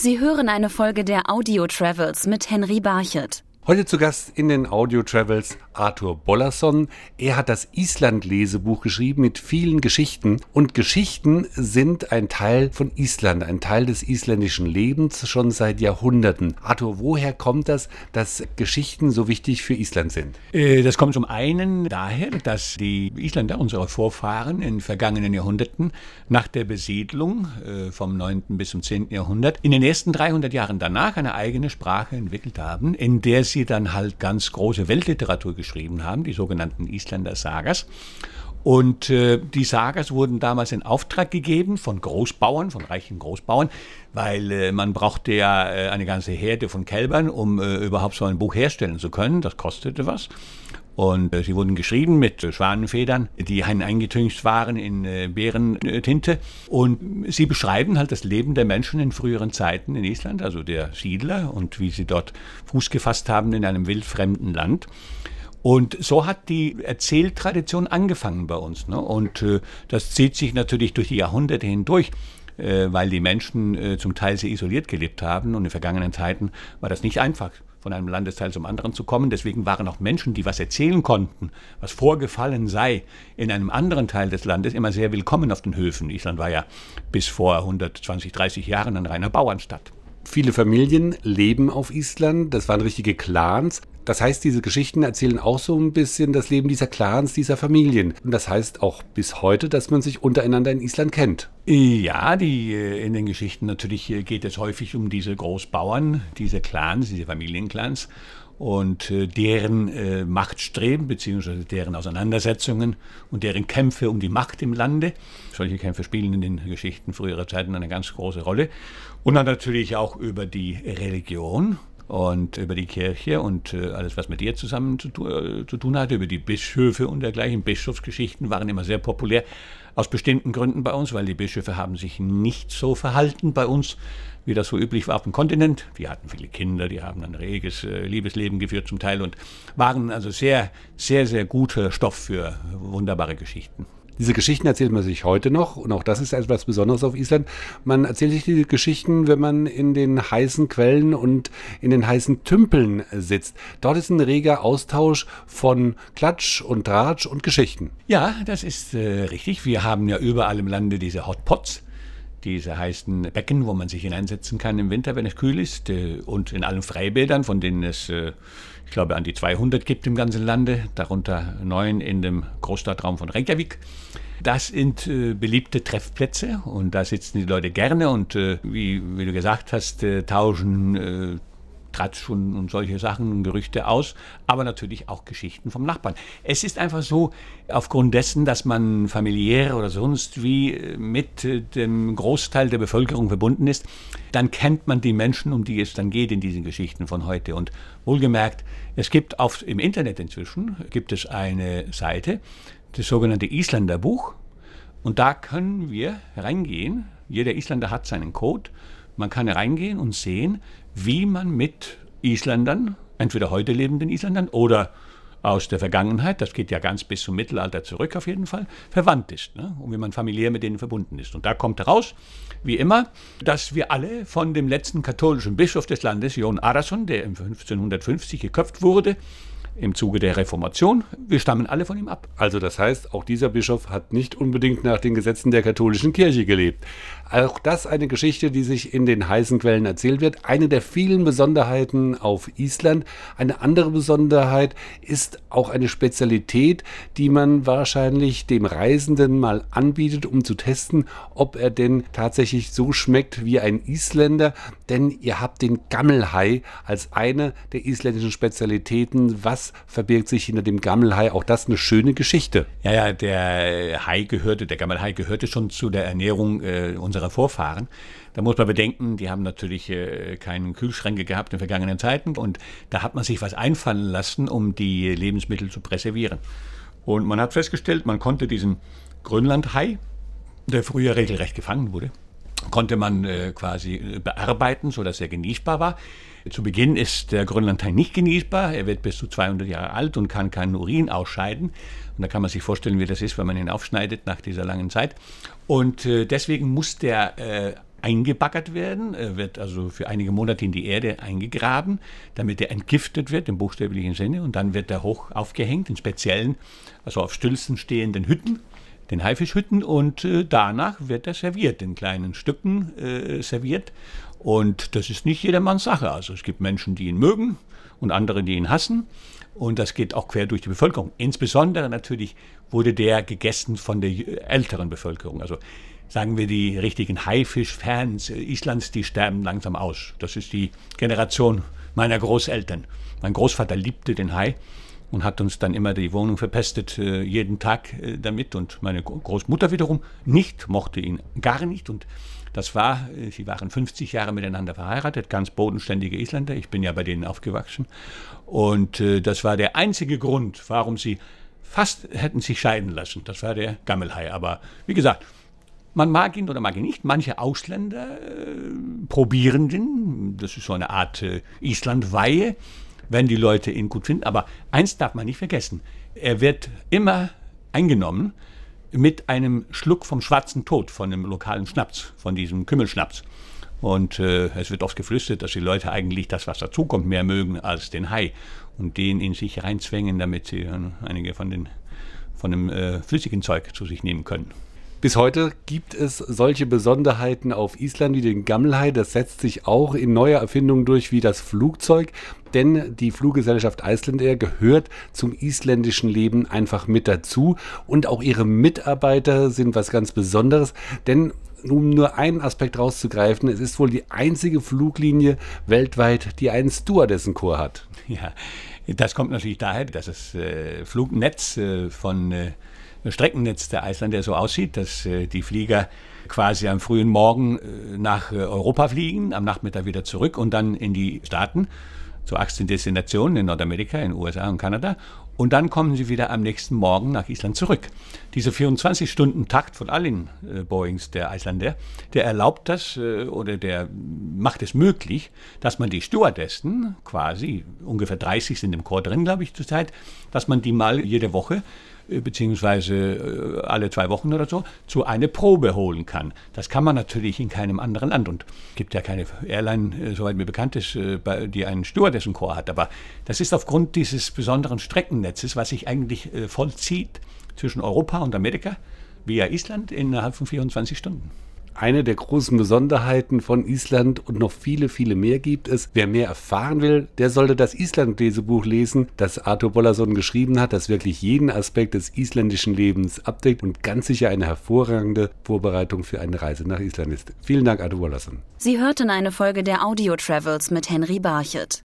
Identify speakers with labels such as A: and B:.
A: Sie hören eine Folge der Audio Travels mit Henry Barchet.
B: Heute zu Gast in den Audio Travels Arthur Bollerson. Er hat das Island-Lesebuch geschrieben mit vielen Geschichten. Und Geschichten sind ein Teil von Island, ein Teil des isländischen Lebens schon seit Jahrhunderten. Arthur, woher kommt das, dass Geschichten so wichtig für Island sind?
C: Äh, das kommt zum einen daher, dass die Isländer, unsere Vorfahren in vergangenen Jahrhunderten, nach der Besiedlung äh, vom 9. bis zum 10. Jahrhundert, in den ersten 300 Jahren danach eine eigene Sprache entwickelt haben, in der sie sie dann halt ganz große Weltliteratur geschrieben haben, die sogenannten Isländer Sagas. Und äh, die Sagas wurden damals in Auftrag gegeben von Großbauern, von reichen Großbauern, weil äh, man brauchte ja äh, eine ganze Herde von Kälbern, um äh, überhaupt so ein Buch herstellen zu können. Das kostete was. Und äh, sie wurden geschrieben mit äh, Schwanenfedern, die eingetüncht waren in äh, Bärentinte. Und sie beschreiben halt das Leben der Menschen in früheren Zeiten in Island, also der Siedler und wie sie dort Fuß gefasst haben in einem wildfremden Land. Und so hat die Erzähltradition angefangen bei uns. Ne? Und äh, das zieht sich natürlich durch die Jahrhunderte hindurch äh, weil die Menschen äh, zum Teil sehr isoliert gelebt haben und in vergangenen Zeiten war das nicht einfach von einem Landesteil zum anderen zu kommen. Deswegen waren auch Menschen, die was erzählen konnten, was vorgefallen sei in einem anderen Teil des Landes, immer sehr willkommen auf den Höfen. Island war ja bis vor 120, 30 Jahren ein reiner Bauernstadt.
B: Viele Familien leben auf Island, das waren richtige Clans. Das heißt, diese Geschichten erzählen auch so ein bisschen das Leben dieser Clans, dieser Familien. Und das heißt auch bis heute, dass man sich untereinander in Island kennt.
C: Ja, die, äh, in den Geschichten natürlich äh, geht es häufig um diese Großbauern, diese Clans, diese Familienclans und äh, deren Machtstreben bzw. deren Auseinandersetzungen und deren Kämpfe um die Macht im Lande. Solche Kämpfe spielen in den Geschichten früherer Zeiten eine ganz große Rolle. Und dann natürlich auch über die Religion und über die Kirche und äh, alles, was mit ihr zusammen zu, äh, zu, tun hatte, über die Bischöfe und dergleichen. Bischofsgeschichten waren immer sehr populär, aus bestimmten Gründen bei uns, weil die Bischöfe haben sich nicht so verhalten bei uns, wie das so üblich war auf dem Kontinent. Die hatten viele Kinder, die haben ein reges äh, Liebesleben geführt zum Teil und waren also sehr, sehr, sehr guter Stoff für wunderbare Geschichten.
B: Diese Geschichten erzählt man sich heute noch und auch das ist etwas Besonderes auf Island. Man erzählt sich diese Geschichten, wenn man in den heißen Quellen und in den heißen Tümpeln sitzt. Dort ist ein reger Austausch von Klatsch und Tratsch und Geschichten.
C: Ja, das ist äh, richtig. Wir haben ja überall im Lande diese Hotpots diese heißen Becken, wo man sich hineinsetzen kann im Winter, wenn es kühl ist, äh, und in allen Freibädern, von denen es, äh, ich glaube, an die 200 gibt im ganzen Lande, darunter neun in dem Großstadtraum von Reykjavik. Das sind äh, beliebte Treffplätze und da sitzen die Leute gerne und wie, wie, du gesagt hast, tauschen Tratsch und, solche Sachen und Gerüchte aus, aber natürlich auch Geschichten vom Nachbarn. Es ist einfach so, aufgrund dessen, dass man familiär oder sonst wie äh, mit äh, dem Großteil der Bevölkerung verbunden ist, dann kennt man die Menschen, um die es dann geht in diesen Geschichten von heute. Und wohlgemerkt, es gibt auf, im Internet inzwischen gibt es eine Seite, das sogenannte Isländer Buch. Und da können wir reingehen. Jeder Isländer hat seinen Code. Man kann reingehen und sehen, wie man mit Isländern, entweder heute lebenden Isländern oder aus der Vergangenheit, das geht ja ganz bis zum Mittelalter zurück auf jeden Fall, verwandt ist ne? und wie man familiär mit denen verbunden ist. Und da kommt heraus, wie immer, dass wir alle von dem letzten katholischen Bischof des Landes, Jon Arason, der im 1550 geköpft wurde, im Zuge der Reformation. Wir stammen alle von ihm ab.
B: Also das heißt, auch dieser Bischof hat nicht unbedingt nach den Gesetzen der katholischen Kirche gelebt. Auch das eine Geschichte, die sich in den heißen Quellen erzählt wird. Eine der vielen Besonderheiten auf Island. Eine andere Besonderheit ist auch eine Spezialität, die man wahrscheinlich dem Reisenden mal anbietet, um zu testen, ob er denn tatsächlich so schmeckt wie ein Isländer. Denn ihr habt den Gammelhai als eine der isländischen Spezialitäten. Was verbirgt sich hinter dem Gammelhai? Auch das eine schöne Geschichte.
C: Ja, ja, der Hai gehörte, der Gammelhai gehörte schon zu der Ernährung äh, unserer Vorfahren. Da muss man bedenken, die haben natürlich äh, keine Kühlschränke gehabt in vergangenen Zeiten und da hat man sich was einfallen lassen, um die Lebensmittel zu präservieren. Und man hat festgestellt, man konnte diesen Grönlandhai, der früher regelrecht gefangen wurde, konnte man äh, quasi äh, bearbeiten, sodass er genießbar war. Zu Beginn ist der Grönlandhai nicht genießbar. Er wird bis zu 200 Jahre alt und kann keinen Urin ausscheiden. Und da kann man sich vorstellen, wie das ist, wenn man ihn aufschneidet nach dieser langen Zeit. Und äh, deswegen muss der eingebaggert werden, er wird also für einige Monate in die Erde eingegraben, damit er entgiftet wird im buchstäblichen Sinne und dann wird er hoch aufgehängt in speziellen, also auf Stülzen stehenden Hütten, den Haifischhütten und äh, danach wird er serviert, in kleinen Stücken äh, serviert und das ist nicht jedermanns Sache, also es gibt Menschen, die ihn mögen und andere, die ihn hassen und das geht auch quer durch die Bevölkerung. Insbesondere natürlich wurde der gegessen von der älteren Bevölkerung, also sagen wir, die richtigen Haifisch-Fans Islands, die sterben langsam aus. Das ist die Generation meiner Großeltern. Mein Großvater liebte den Hai und hat uns dann immer die Wohnung verpestet, äh, jeden Tag äh, damit. Und meine Großmutter wiederum nicht, mochte ihn gar nicht. Und das war, äh, sie waren 50 Jahre miteinander verheiratet, ganz bodenständige Isländer. Ich bin ja bei denen aufgewachsen. Und das war der einzige Grund, warum sie fast hätten sich scheiden lassen. Das war der Gammelhai. Aber wie gesagt, man mag ihn oder mag ihn nicht. Manche Ausländer äh, probieren den. Das ist so eine Art äh, Islandweihe, wenn die Leute ihn gut finden. Aber eins darf man nicht vergessen. Er wird immer eingenommen mit einem Schluck vom schwarzen Tod, von dem lokalen Schnaps, von diesem Kümmelschnaps. Und äh, es wird oft geflüstert, dass die Leute eigentlich das, was dazukommt, mehr mögen als den Hai und den in sich reinzwängen, damit sie äh, einige von, den, von dem äh, flüssigen Zeug zu sich nehmen können.
B: Bis heute gibt es solche Besonderheiten auf Island wie den Gammelhai. Das setzt sich auch in neue Erfindungen durch wie das Flugzeug. Denn die Fluggesellschaft Icelandair gehört zum isländischen Leben einfach mit dazu. Und auch ihre Mitarbeiter sind was ganz Besonderes. Denn um nur einen Aspekt rauszugreifen, es ist wohl die einzige Fluglinie weltweit, die einen Stewardessenchor hat.
C: Ja, das kommt natürlich daher, dass das äh, Flugnetz äh, von äh, Streckennetz der Islandair so aussieht, dass äh, die Flieger quasi am frühen Morgen äh, nach äh, Europa fliegen, am Nachmittag wieder zurück und dann in die Staaten zu 18 Destinationen in Nordamerika, in USA und Kanada. Und dann kommen sie wieder am nächsten Morgen nach Island zurück. Dieser 24-Stunden-Takt von allen äh, Boeings der Islander, der erlaubt das äh, oder der macht es möglich, dass man die Stewardessen, quasi ungefähr 30 sind im Chor drin, glaube ich, zurzeit, dass man die mal jede Woche äh, beziehungsweise äh, alle zwei Wochen oder so, zu einer Probe holen kann. Das kann man natürlich in keinem anderen Land und gibt ja keine Airline, äh, soweit mir bekannt ist, die einen Stewardessenchor hat. Aber das ist aufgrund dieses besonderen Streckennetzes, was sich eigentlich vollzieht zwischen Europa und Amerika via Island innerhalb von 24 Stunden
B: eine der großen Besonderheiten von Island und noch viele, viele mehr gibt es. Wer mehr erfahren will, der sollte das Island-Lesebuch lesen, das Arthur Bollason geschrieben hat, das wirklich jeden Aspekt des isländischen Lebens abdeckt und ganz sicher eine hervorragende Vorbereitung für eine Reise nach Island ist. Vielen Dank, Arthur Bollason.
A: Sie hörten eine Folge der Audio Travels mit Henry Barchet.